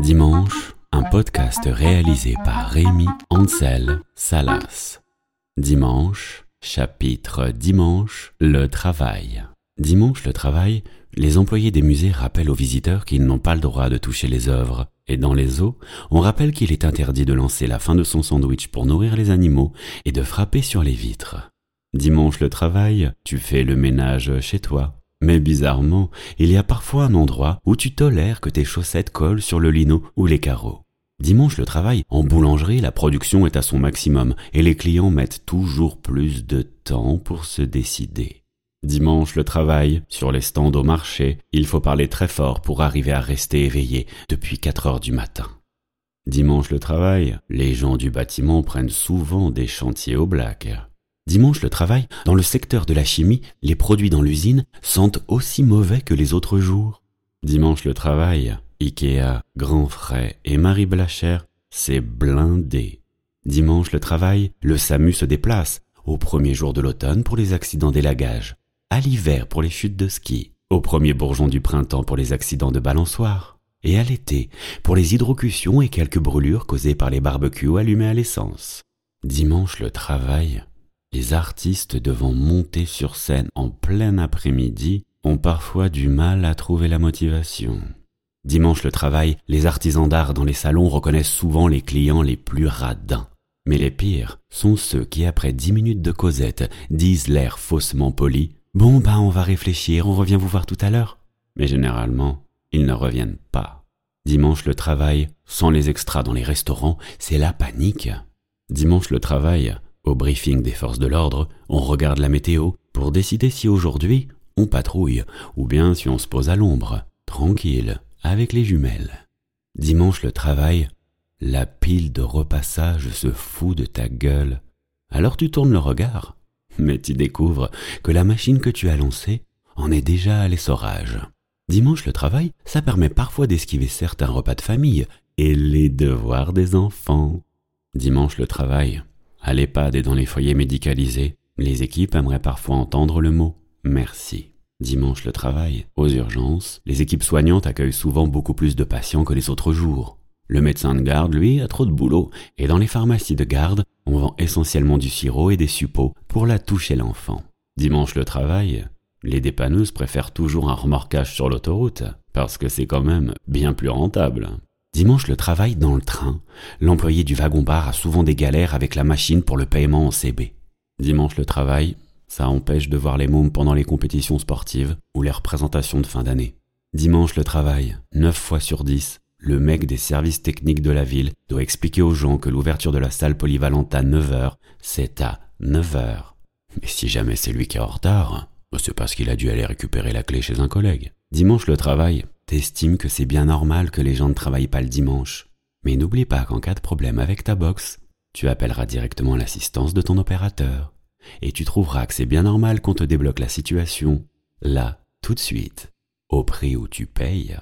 Dimanche, un podcast réalisé par Rémi Ansel Salas. Dimanche, chapitre Dimanche, le travail. Dimanche, le travail, les employés des musées rappellent aux visiteurs qu'ils n'ont pas le droit de toucher les œuvres, et dans les eaux, on rappelle qu'il est interdit de lancer la fin de son sandwich pour nourrir les animaux et de frapper sur les vitres. Dimanche le travail, tu fais le ménage chez toi. Mais bizarrement, il y a parfois un endroit où tu tolères que tes chaussettes collent sur le lino ou les carreaux. Dimanche le travail, en boulangerie, la production est à son maximum et les clients mettent toujours plus de temps pour se décider. Dimanche le travail, sur les stands au marché, il faut parler très fort pour arriver à rester éveillé depuis 4 heures du matin. Dimanche le travail, les gens du bâtiment prennent souvent des chantiers au black. Dimanche le travail, dans le secteur de la chimie, les produits dans l'usine sentent aussi mauvais que les autres jours. Dimanche le travail, Ikea, Grand Frais et Marie Blacher, c'est blindé. Dimanche le travail, le SAMU se déplace, au premier jour de l'automne pour les accidents d'élagage, à l'hiver pour les chutes de ski, au premier bourgeon du printemps pour les accidents de balançoire, et à l'été pour les hydrocutions et quelques brûlures causées par les barbecues allumés à l'essence. Dimanche le travail, les artistes devant monter sur scène en plein après-midi ont parfois du mal à trouver la motivation. Dimanche le travail, les artisans d'art dans les salons reconnaissent souvent les clients les plus radins. Mais les pires sont ceux qui, après dix minutes de causette, disent l'air faussement poli Bon, ben, on va réfléchir, on revient vous voir tout à l'heure. Mais généralement, ils ne reviennent pas. Dimanche le travail, sans les extras dans les restaurants, c'est la panique. Dimanche le travail, au briefing des forces de l'ordre, on regarde la météo pour décider si aujourd'hui on patrouille ou bien si on se pose à l'ombre, tranquille, avec les jumelles. Dimanche le travail, la pile de repassage se fout de ta gueule. Alors tu tournes le regard, mais tu découvres que la machine que tu as lancée en est déjà à l'essorage. Dimanche le travail, ça permet parfois d'esquiver certains repas de famille et les devoirs des enfants. Dimanche le travail, à l'EHPAD et dans les foyers médicalisés, les équipes aimeraient parfois entendre le mot merci. Dimanche le travail, aux urgences, les équipes soignantes accueillent souvent beaucoup plus de patients que les autres jours. Le médecin de garde, lui, a trop de boulot, et dans les pharmacies de garde, on vend essentiellement du sirop et des suppôts pour la toucher l'enfant. Dimanche le travail, les dépanneuses préfèrent toujours un remorquage sur l'autoroute, parce que c'est quand même bien plus rentable. Dimanche le travail dans le train. L'employé du wagon-bar a souvent des galères avec la machine pour le paiement en CB. Dimanche le travail, ça empêche de voir les mômes pendant les compétitions sportives ou les représentations de fin d'année. Dimanche le travail, 9 fois sur 10, le mec des services techniques de la ville doit expliquer aux gens que l'ouverture de la salle polyvalente à 9h, c'est à 9h. Mais si jamais c'est lui qui est en retard, c'est parce qu'il a dû aller récupérer la clé chez un collègue. Dimanche le travail, T'estimes que c'est bien normal que les gens ne travaillent pas le dimanche. Mais n'oublie pas qu'en cas de problème avec ta box, tu appelleras directement l'assistance de ton opérateur. Et tu trouveras que c'est bien normal qu'on te débloque la situation, là, tout de suite, au prix où tu payes.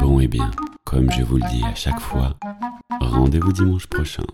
Bon et eh bien, comme je vous le dis à chaque fois, rendez-vous dimanche prochain.